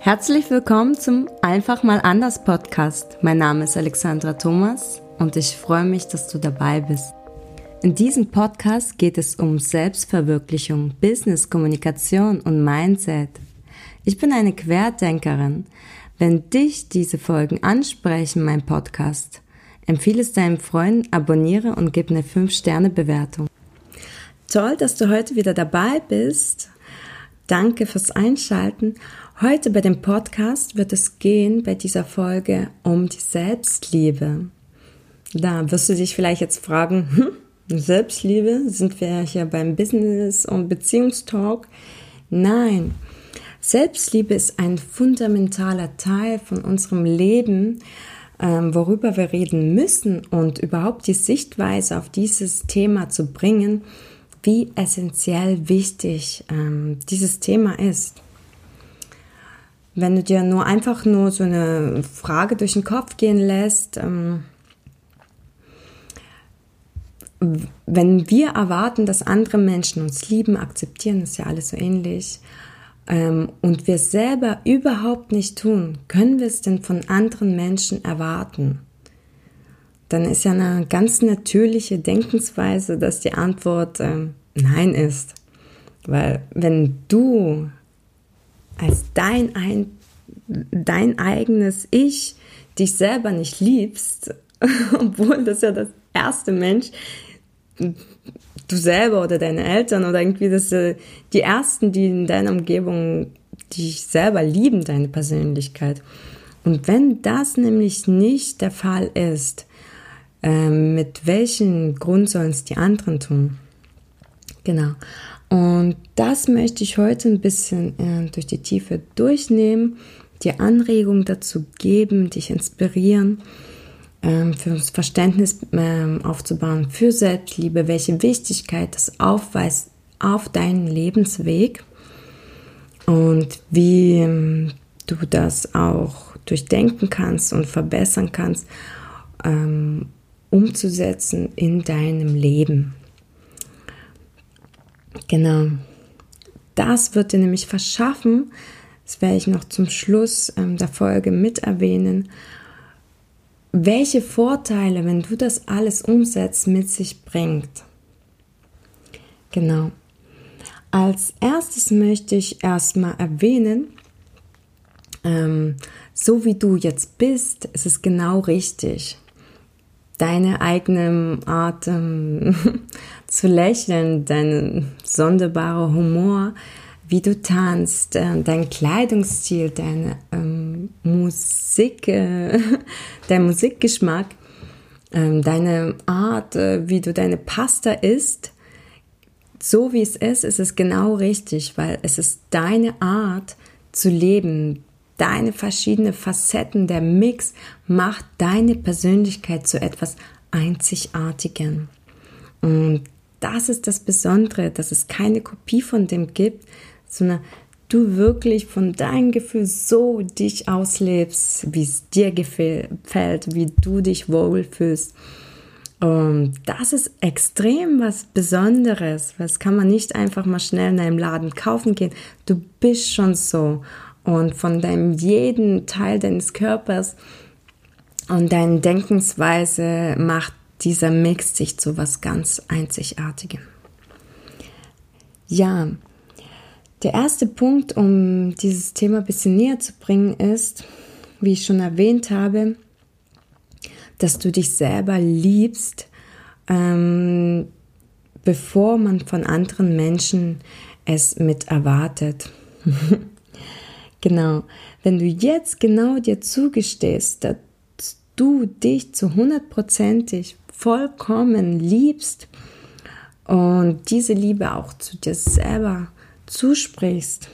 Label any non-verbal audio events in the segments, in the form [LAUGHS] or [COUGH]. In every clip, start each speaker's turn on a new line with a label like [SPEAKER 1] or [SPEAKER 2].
[SPEAKER 1] Herzlich willkommen zum Einfach mal anders Podcast. Mein Name ist Alexandra Thomas und ich freue mich, dass du dabei bist. In diesem Podcast geht es um Selbstverwirklichung, Business, Kommunikation und Mindset. Ich bin eine Querdenkerin. Wenn dich diese Folgen ansprechen, mein Podcast, empfehle es deinem Freund, abonniere und gib eine 5-Sterne-Bewertung. Toll, dass du heute wieder dabei bist. Danke fürs Einschalten. Heute bei dem Podcast wird es gehen bei dieser Folge um die Selbstliebe. Da wirst du dich vielleicht jetzt fragen, hm, Selbstliebe? Sind wir hier beim Business- und Beziehungstalk? Nein. Selbstliebe ist ein fundamentaler Teil von unserem Leben, ähm, worüber wir reden müssen und überhaupt die Sichtweise auf dieses Thema zu bringen, wie essentiell wichtig ähm, dieses Thema ist. Wenn du dir nur einfach nur so eine Frage durch den Kopf gehen lässt, ähm, wenn wir erwarten, dass andere Menschen uns lieben, akzeptieren, ist ja alles so ähnlich, ähm, und wir selber überhaupt nicht tun, können wir es denn von anderen Menschen erwarten? Dann ist ja eine ganz natürliche Denkensweise, dass die Antwort äh, Nein ist. Weil wenn du als dein, ein, dein eigenes Ich dich selber nicht liebst, [LAUGHS] obwohl das ja das erste Mensch, du selber oder deine Eltern oder irgendwie das äh, die ersten, die in deiner Umgebung dich selber lieben, deine Persönlichkeit. Und wenn das nämlich nicht der Fall ist, äh, mit welchem Grund sollen es die anderen tun? Genau. Und das möchte ich heute ein bisschen äh, durch die Tiefe durchnehmen, dir Anregungen dazu geben, dich inspirieren, ähm, für das Verständnis ähm, aufzubauen für Selbstliebe, welche Wichtigkeit das aufweist auf deinen Lebensweg und wie ähm, du das auch durchdenken kannst und verbessern kannst, ähm, umzusetzen in deinem Leben. Genau. Das wird dir nämlich verschaffen, das werde ich noch zum Schluss ähm, der Folge mit erwähnen, welche Vorteile, wenn du das alles umsetzt, mit sich bringt. Genau. Als erstes möchte ich erstmal erwähnen, ähm, so wie du jetzt bist, ist es genau richtig deine eigene Art ähm, zu lächeln, dein sonderbarer Humor, wie du tanzt, äh, dein Kleidungsstil, deine ähm, Musik, äh, [LAUGHS] dein Musikgeschmack, äh, deine Art, äh, wie du deine Pasta isst, so wie es ist, ist es genau richtig, weil es ist deine Art zu leben, deine verschiedenen Facetten, der Mix macht deine Persönlichkeit zu etwas Einzigartigem. Und das ist das Besondere, dass es keine Kopie von dem gibt, sondern du wirklich von deinem Gefühl so dich auslebst, wie es dir gefällt, wie du dich wohlfühlst. Und das ist extrem was Besonderes. Das kann man nicht einfach mal schnell in einem Laden kaufen gehen. Du bist schon so und von deinem jeden Teil deines Körpers und deine Denkensweise macht dieser Mix sich zu was ganz Einzigartigem. Ja, der erste Punkt, um dieses Thema ein bisschen näher zu bringen, ist, wie ich schon erwähnt habe, dass du dich selber liebst, ähm, bevor man von anderen Menschen es mit erwartet. [LAUGHS] Genau. Wenn du jetzt genau dir zugestehst, dass du dich zu hundertprozentig vollkommen liebst und diese Liebe auch zu dir selber zusprichst,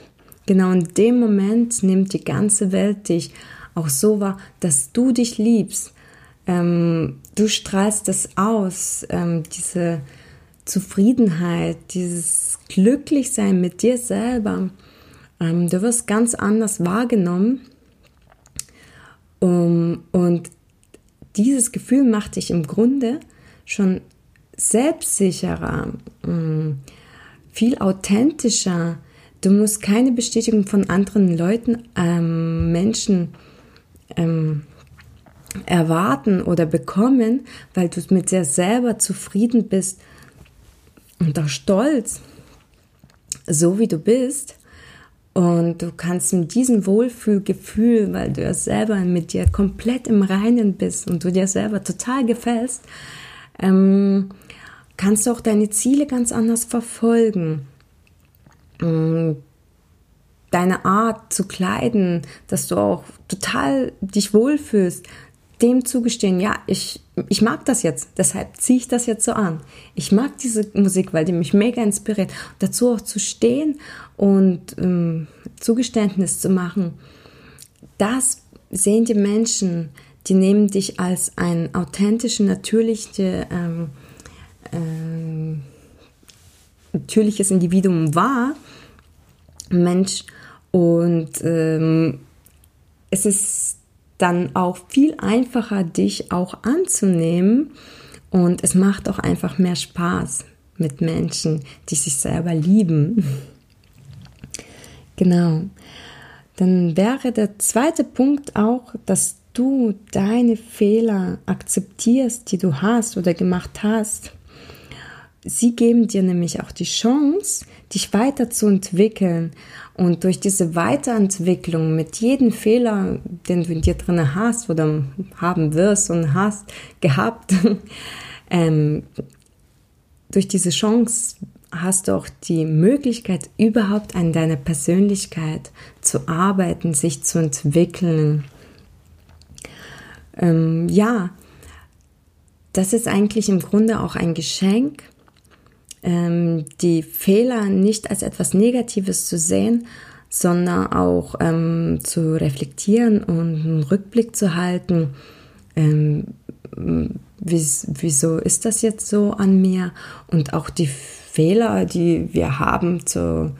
[SPEAKER 1] genau in dem Moment nimmt die ganze Welt dich auch so wahr, dass du dich liebst. Ähm, du strahlst das aus, ähm, diese Zufriedenheit, dieses Glücklichsein mit dir selber. Ähm, du wirst ganz anders wahrgenommen. Um, und dieses Gefühl macht dich im Grunde schon selbstsicherer, um, viel authentischer. Du musst keine Bestätigung von anderen Leuten, ähm, Menschen ähm, erwarten oder bekommen, weil du mit dir selber zufrieden bist und auch stolz, so wie du bist. Und du kannst mit diesem Wohlfühlgefühl, weil du ja selber mit dir komplett im Reinen bist und du dir selber total gefällst, ähm, kannst du auch deine Ziele ganz anders verfolgen. Deine Art zu kleiden, dass du auch total dich wohlfühlst, dem zugestehen, ja, ich, ich mag das jetzt, deshalb ziehe ich das jetzt so an. Ich mag diese Musik, weil die mich mega inspiriert. Dazu auch zu stehen und ähm, Zugeständnis zu machen, das sehen die Menschen, die nehmen dich als ein authentisches, natürliche, ähm, ähm, natürliches Individuum wahr, Mensch, und ähm, es ist dann auch viel einfacher, dich auch anzunehmen. Und es macht auch einfach mehr Spaß mit Menschen, die sich selber lieben. [LAUGHS] genau. Dann wäre der zweite Punkt auch, dass du deine Fehler akzeptierst, die du hast oder gemacht hast. Sie geben dir nämlich auch die Chance, dich weiterzuentwickeln. Und durch diese Weiterentwicklung mit jedem Fehler, den du in dir drin hast oder haben wirst und hast gehabt, [LAUGHS] ähm, durch diese Chance hast du auch die Möglichkeit, überhaupt an deiner Persönlichkeit zu arbeiten, sich zu entwickeln. Ähm, ja, das ist eigentlich im Grunde auch ein Geschenk, ähm, die Fehler nicht als etwas Negatives zu sehen, sondern auch ähm, zu reflektieren und einen Rückblick zu halten. Ähm, wieso ist das jetzt so an mir? Und auch die Fehler, die wir haben, zu,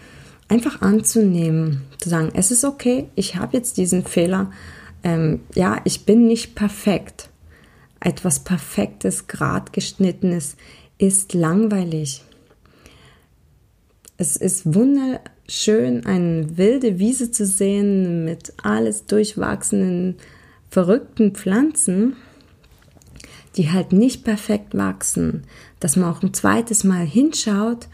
[SPEAKER 1] einfach anzunehmen, zu sagen, es ist okay, ich habe jetzt diesen Fehler. Ähm, ja, ich bin nicht perfekt. Etwas Perfektes, grad geschnittenes ist langweilig. Es ist wunderschön, eine wilde Wiese zu sehen mit alles durchwachsenen, verrückten Pflanzen, die halt nicht perfekt wachsen, dass man auch ein zweites Mal hinschaut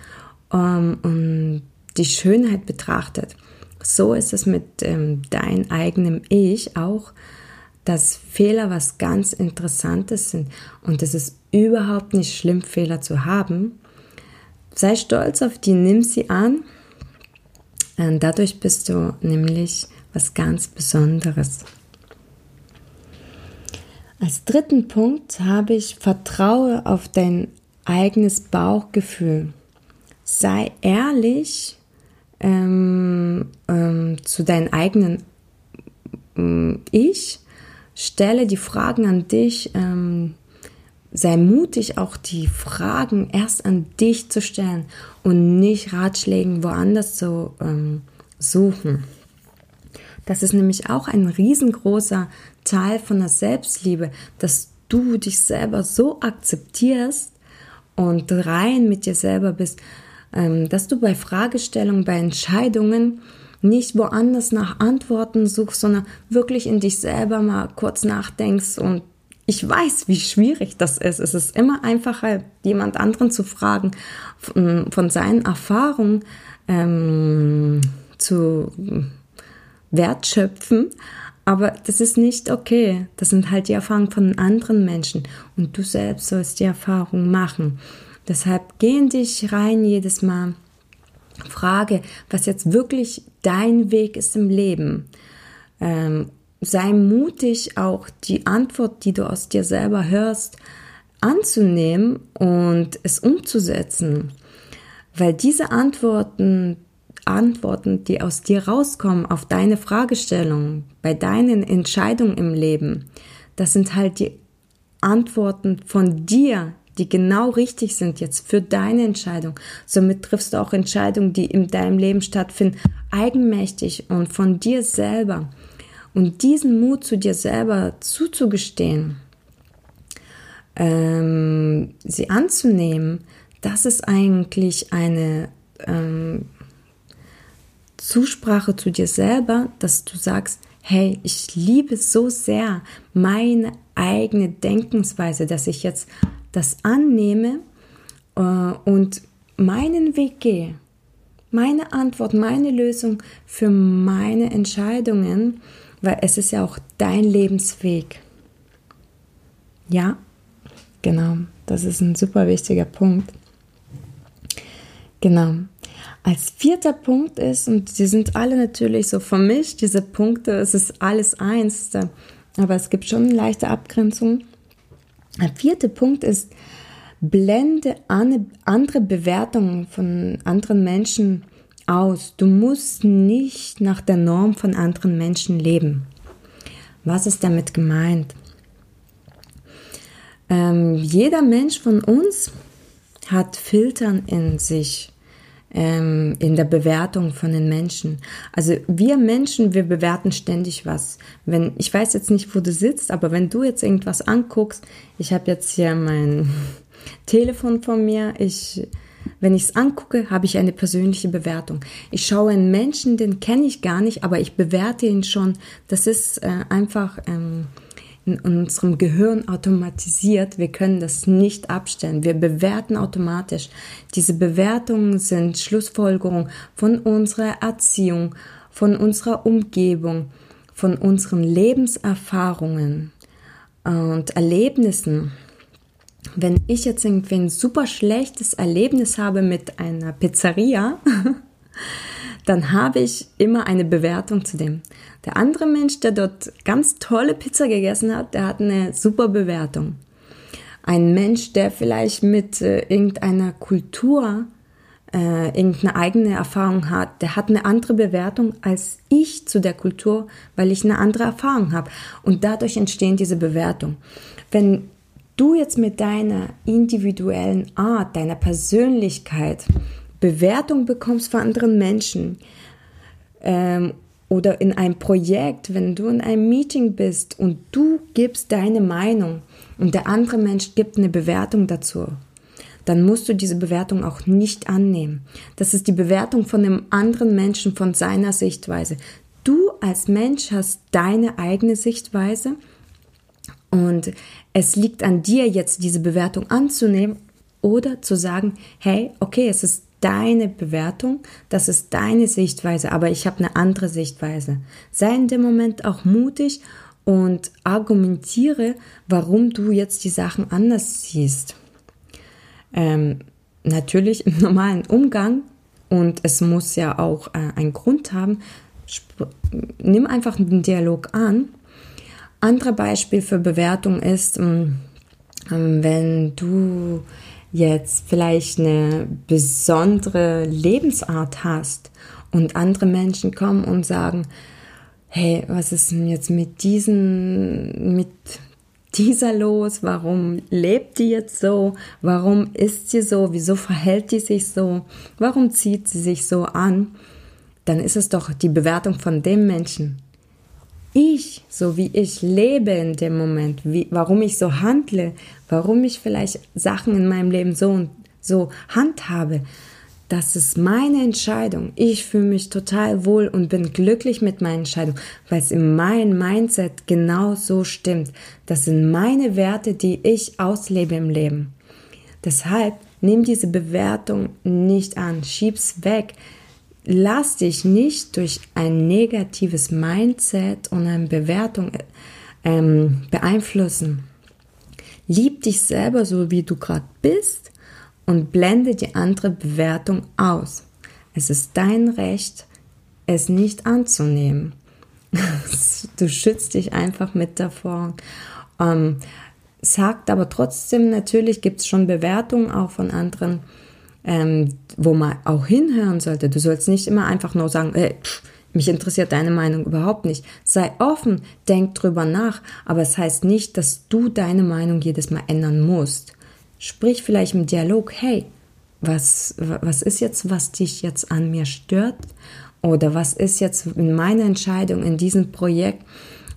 [SPEAKER 1] um, ähm, und die Schönheit betrachtet. So ist es mit ähm, dein eigenem Ich auch, dass Fehler was ganz Interessantes sind. Und es ist überhaupt nicht schlimm, Fehler zu haben, Sei stolz auf die, nimm sie an. Und dadurch bist du nämlich was ganz Besonderes. Als dritten Punkt habe ich Vertraue auf dein eigenes Bauchgefühl. Sei ehrlich ähm, ähm, zu deinem eigenen ähm, Ich. Stelle die Fragen an dich, ähm, sei mutig, auch die Fragen erst an dich zu stellen und nicht Ratschlägen woanders zu ähm, suchen. Das ist nämlich auch ein riesengroßer Teil von der Selbstliebe, dass du dich selber so akzeptierst und rein mit dir selber bist, ähm, dass du bei Fragestellungen, bei Entscheidungen nicht woanders nach Antworten suchst, sondern wirklich in dich selber mal kurz nachdenkst und ich weiß, wie schwierig das ist. Es ist immer einfacher, jemand anderen zu fragen, von, seinen Erfahrungen ähm, zu wertschöpfen. Aber das ist nicht okay. Das sind halt die Erfahrungen von anderen Menschen. Und du selbst sollst die Erfahrung machen. Deshalb geh in dich rein jedes Mal. Frage, was jetzt wirklich dein Weg ist im Leben. Ähm, sei mutig, auch die Antwort, die du aus dir selber hörst, anzunehmen und es umzusetzen. Weil diese Antworten, Antworten, die aus dir rauskommen auf deine Fragestellung, bei deinen Entscheidungen im Leben, das sind halt die Antworten von dir, die genau richtig sind jetzt für deine Entscheidung. Somit triffst du auch Entscheidungen, die in deinem Leben stattfinden, eigenmächtig und von dir selber. Und diesen Mut zu dir selber zuzugestehen, ähm, sie anzunehmen, das ist eigentlich eine, ähm, Zusprache zu dir selber, dass du sagst, hey, ich liebe so sehr meine eigene Denkensweise, dass ich jetzt das annehme äh, und meinen Weg gehe. Meine Antwort, meine Lösung für meine Entscheidungen, weil es ist ja auch dein Lebensweg. Ja, genau, das ist ein super wichtiger Punkt. Genau. Als vierter Punkt ist, und die sind alle natürlich so vermischt, diese Punkte, es ist alles eins, aber es gibt schon eine leichte Abgrenzung. Der vierte Punkt ist, blende andere Bewertungen von anderen Menschen aus. Du musst nicht nach der Norm von anderen Menschen leben. Was ist damit gemeint? Ähm, jeder Mensch von uns hat Filtern in sich ähm, in der Bewertung von den Menschen. Also wir Menschen, wir bewerten ständig was. Wenn ich weiß jetzt nicht, wo du sitzt, aber wenn du jetzt irgendwas anguckst, ich habe jetzt hier mein [LAUGHS] Telefon von mir, ich wenn ich es angucke, habe ich eine persönliche Bewertung. Ich schaue einen Menschen, den kenne ich gar nicht, aber ich bewerte ihn schon. Das ist äh, einfach ähm, in unserem Gehirn automatisiert. Wir können das nicht abstellen. Wir bewerten automatisch. Diese Bewertungen sind Schlussfolgerungen von unserer Erziehung, von unserer Umgebung, von unseren Lebenserfahrungen und Erlebnissen. Wenn ich jetzt irgendwie ein super schlechtes Erlebnis habe mit einer Pizzeria, [LAUGHS] dann habe ich immer eine Bewertung zu dem. Der andere Mensch, der dort ganz tolle Pizza gegessen hat, der hat eine super Bewertung. Ein Mensch, der vielleicht mit äh, irgendeiner Kultur äh, irgendeine eigene Erfahrung hat, der hat eine andere Bewertung als ich zu der Kultur, weil ich eine andere Erfahrung habe. Und dadurch entstehen diese Bewertungen. Wenn du jetzt mit deiner individuellen Art, deiner Persönlichkeit Bewertung bekommst von anderen Menschen ähm, oder in einem Projekt, wenn du in einem Meeting bist und du gibst deine Meinung und der andere Mensch gibt eine Bewertung dazu, dann musst du diese Bewertung auch nicht annehmen. Das ist die Bewertung von dem anderen Menschen, von seiner Sichtweise. Du als Mensch hast deine eigene Sichtweise und es liegt an dir jetzt diese Bewertung anzunehmen oder zu sagen, hey, okay, es ist deine Bewertung, das ist deine Sichtweise, aber ich habe eine andere Sichtweise. Sei in dem Moment auch mutig und argumentiere, warum du jetzt die Sachen anders siehst. Ähm, natürlich im normalen Umgang und es muss ja auch äh, einen Grund haben. Nimm einfach den Dialog an. Andere Beispiel für Bewertung ist, ähm, wenn du jetzt vielleicht eine besondere Lebensart hast und andere Menschen kommen und sagen, hey, was ist denn jetzt mit diesen, mit dieser los? Warum lebt die jetzt so? Warum ist sie so? Wieso verhält die sich so? Warum zieht sie sich so an? Dann ist es doch die Bewertung von dem Menschen ich, so wie ich lebe in dem Moment, wie, warum ich so handle, warum ich vielleicht Sachen in meinem Leben so und so handhabe, das ist meine Entscheidung. Ich fühle mich total wohl und bin glücklich mit meiner Entscheidung, weil es in meinem Mindset genau so stimmt. Das sind meine Werte, die ich auslebe im Leben. Deshalb nimm diese Bewertung nicht an, schieb's weg lass dich nicht durch ein negatives Mindset und eine Bewertung ähm, beeinflussen. Lieb dich selber so, wie du gerade bist und blende die andere Bewertung aus. Es ist dein Recht, es nicht anzunehmen. [LAUGHS] du schützt dich einfach mit davor. Ähm, sagt aber trotzdem, natürlich gibt es schon Bewertungen auch von anderen ähm, wo man auch hinhören sollte. Du sollst nicht immer einfach nur sagen, äh, pff, mich interessiert deine Meinung überhaupt nicht. Sei offen, denk drüber nach, aber es heißt nicht, dass du deine Meinung jedes Mal ändern musst. Sprich vielleicht im Dialog, hey, was, was ist jetzt, was dich jetzt an mir stört? Oder was ist jetzt in meiner Entscheidung in diesem Projekt,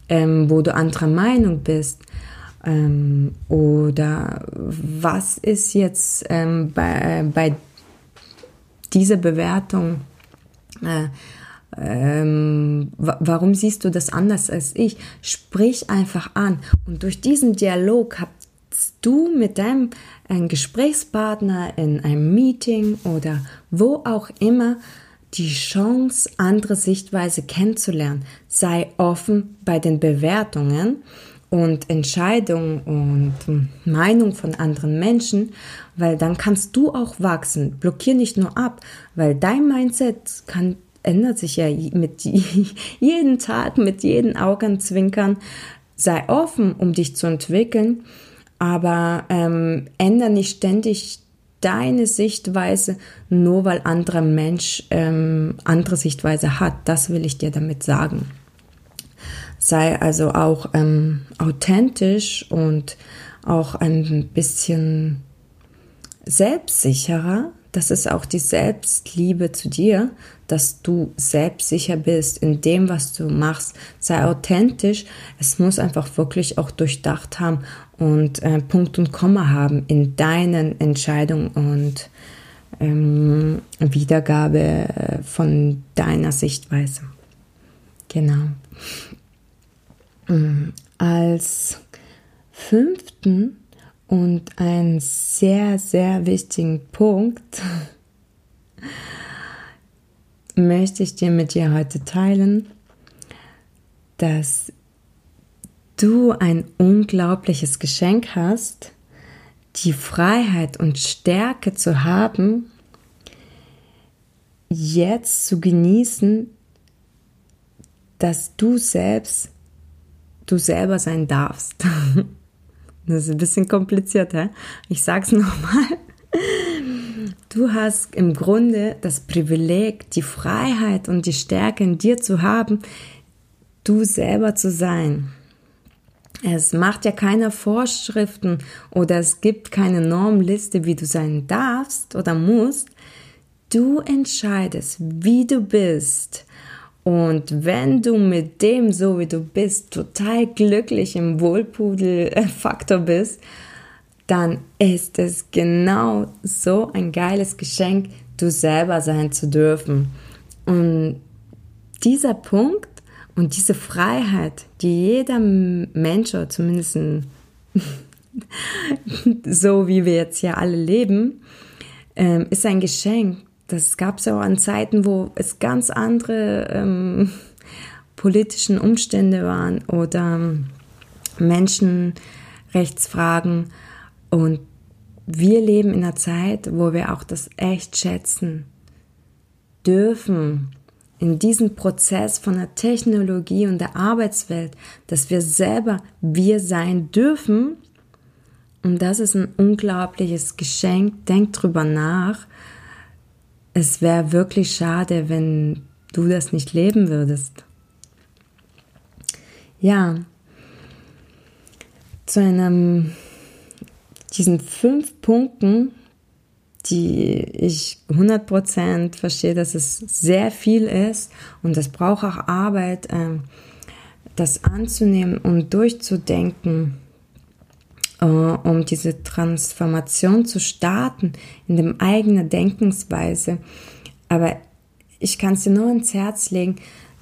[SPEAKER 1] ähm, wo du anderer Meinung bist? Ähm, oder was ist jetzt ähm, bei, bei dieser Bewertung, äh, ähm, warum siehst du das anders als ich? Sprich einfach an. Und durch diesen Dialog hast du mit deinem äh, Gesprächspartner in einem Meeting oder wo auch immer die Chance, andere Sichtweise kennenzulernen. Sei offen bei den Bewertungen und Entscheidungen und Meinung von anderen Menschen, weil dann kannst du auch wachsen. Blockier nicht nur ab, weil dein Mindset kann ändert sich ja mit [LAUGHS] jeden Tag, mit jedem Augenzwinkern. Sei offen, um dich zu entwickeln, aber ähm, ändere nicht ständig deine Sichtweise, nur weil anderer Mensch ähm, andere Sichtweise hat. Das will ich dir damit sagen. Sei also auch ähm, authentisch und auch ein bisschen selbstsicherer. Das ist auch die Selbstliebe zu dir, dass du selbstsicher bist in dem, was du machst. Sei authentisch. Es muss einfach wirklich auch durchdacht haben und äh, Punkt und Komma haben in deinen Entscheidungen und ähm, Wiedergabe äh, von deiner Sichtweise. Genau. Mm, als fünften und einen sehr, sehr wichtigen Punkt [LAUGHS] möchte ich dir mit dir heute teilen, dass du ein unglaubliches Geschenk hast, die Freiheit und Stärke zu haben, jetzt zu genießen, dass du selbst, du selber sein darfst. [LAUGHS] Das ist ein bisschen kompliziert, hä? Ich sag's [LAUGHS] nochmal. Du hast im Grunde das Privileg, die Freiheit und die Stärke in dir zu haben, du selber zu sein. Es macht ja keine Vorschriften oder es gibt keine Normliste, wie du sein darfst oder musst. Du entscheidest, wie du bist. Und wenn du mit dem, so wie du bist, total glücklich im Wohlpudel-Faktor bist, dann ist es genau so ein geiles Geschenk, du selber sein zu dürfen. Und dieser Punkt und diese Freiheit, die jeder Mensch, oder zumindest [LAUGHS] so wie wir jetzt hier alle leben, ähm, ist ein Geschenk. Das gab es ja auch an Zeiten, wo es ganz andere ähm, politischen Umstände waren oder ähm, Menschenrechtsfragen. Und wir leben in einer Zeit, wo wir auch das echt schätzen dürfen in diesem Prozess von der Technologie und der Arbeitswelt, dass wir selber wir sein dürfen. Und das ist ein unglaubliches Geschenk. Denk drüber nach. Es wäre wirklich schade, wenn du das nicht leben würdest. Ja, zu einem, diesen fünf Punkten die ich 100% verstehe, dass es sehr viel ist und es braucht auch Arbeit, ähm, das anzunehmen und durchzudenken, äh, um diese Transformation zu starten in dem eigenen Denkensweise. Aber ich kann es dir nur ins Herz legen,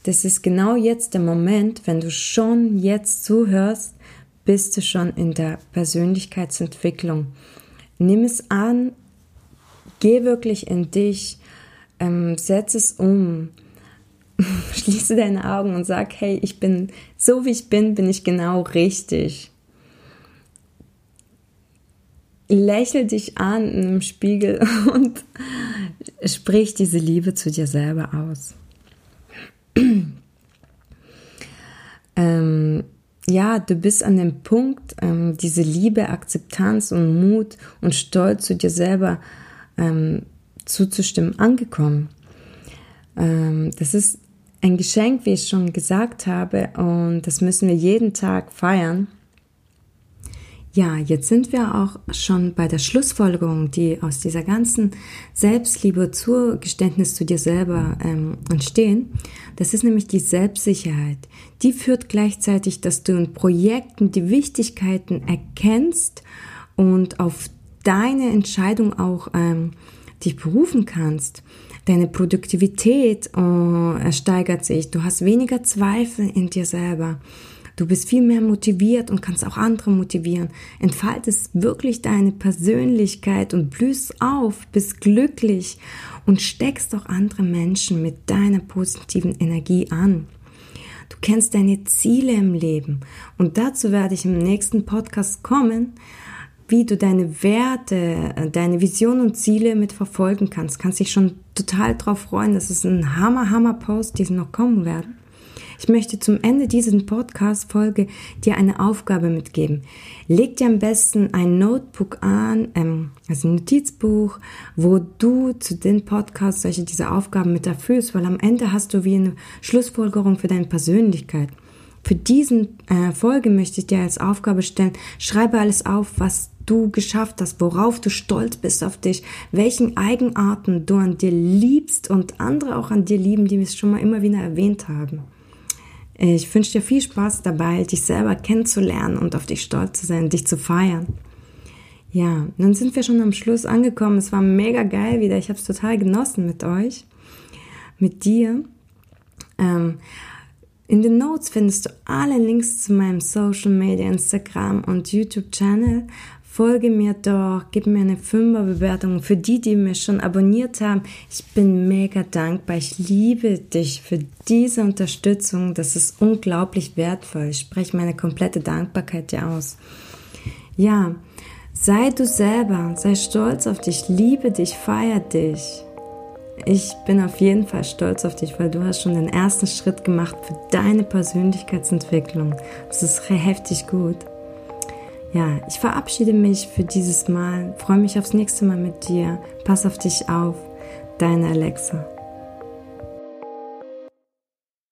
[SPEAKER 1] das ist genau jetzt der Moment, wenn du schon jetzt zuhörst, bist du schon in der Persönlichkeitsentwicklung. Nimm es an Geh wirklich in dich, ähm, setz es um, [LAUGHS] schließe deine Augen und sag, hey, ich bin so wie ich bin, bin ich genau richtig. Lächel dich an im Spiegel [LAUGHS] und sprich diese Liebe zu dir selber aus. [CLEARS THROAT] ähm, ja, du bist an dem Punkt, ähm, diese Liebe, Akzeptanz und Mut und Stolz zu dir selber ähm, zuzustimmen angekommen. Ähm, das ist ein Geschenk, wie ich schon gesagt habe, und das müssen wir jeden Tag feiern. Ja, jetzt sind wir auch schon bei der Schlussfolgerung, die aus dieser ganzen Selbstliebe, Zugeständnis zu dir selber ähm, entstehen. Das ist nämlich die Selbstsicherheit. Die führt gleichzeitig, dass du in Projekten die Wichtigkeiten erkennst und auf deine Entscheidung auch ähm, dich berufen kannst. Deine Produktivität äh, steigert sich. Du hast weniger Zweifel in dir selber. Du bist viel mehr motiviert und kannst auch andere motivieren. Entfaltest wirklich deine Persönlichkeit und blühst auf, bist glücklich und steckst auch andere Menschen mit deiner positiven Energie an. Du kennst deine Ziele im Leben und dazu werde ich im nächsten Podcast kommen, wie du deine Werte, deine Vision und Ziele mit verfolgen kannst. Kannst dich schon total drauf freuen. Das ist ein Hammer, Hammer Post, die noch kommen werden. Ich möchte zum Ende dieser Podcast-Folge dir eine Aufgabe mitgeben. Leg dir am besten ein Notebook an, ähm, also ein Notizbuch, wo du zu den Podcasts solche diese Aufgaben mit erfüllst, weil am Ende hast du wie eine Schlussfolgerung für deine Persönlichkeit. Für diesen äh, Folge möchte ich dir als Aufgabe stellen, schreibe alles auf, was du geschafft hast, worauf du stolz bist auf dich, welchen Eigenarten du an dir liebst und andere auch an dir lieben, die wir es schon mal immer wieder erwähnt haben. Ich wünsche dir viel Spaß dabei, dich selber kennenzulernen und auf dich stolz zu sein, dich zu feiern. Ja, nun sind wir schon am Schluss angekommen. Es war mega geil wieder. Ich habe es total genossen mit euch, mit dir. Ähm, in den Notes findest du alle Links zu meinem Social Media, Instagram und YouTube Channel. Folge mir doch, gib mir eine Fünferbewertung. Für die, die mich schon abonniert haben, ich bin mega dankbar. Ich liebe dich für diese Unterstützung. Das ist unglaublich wertvoll. Ich spreche meine komplette Dankbarkeit dir aus. Ja, sei du selber, sei stolz auf dich, liebe dich, feier dich. Ich bin auf jeden Fall stolz auf dich, weil du hast schon den ersten Schritt gemacht für deine Persönlichkeitsentwicklung. Das ist heftig gut. Ja, ich verabschiede mich für dieses Mal, freue mich aufs nächste Mal mit dir. Pass auf dich auf, deine Alexa.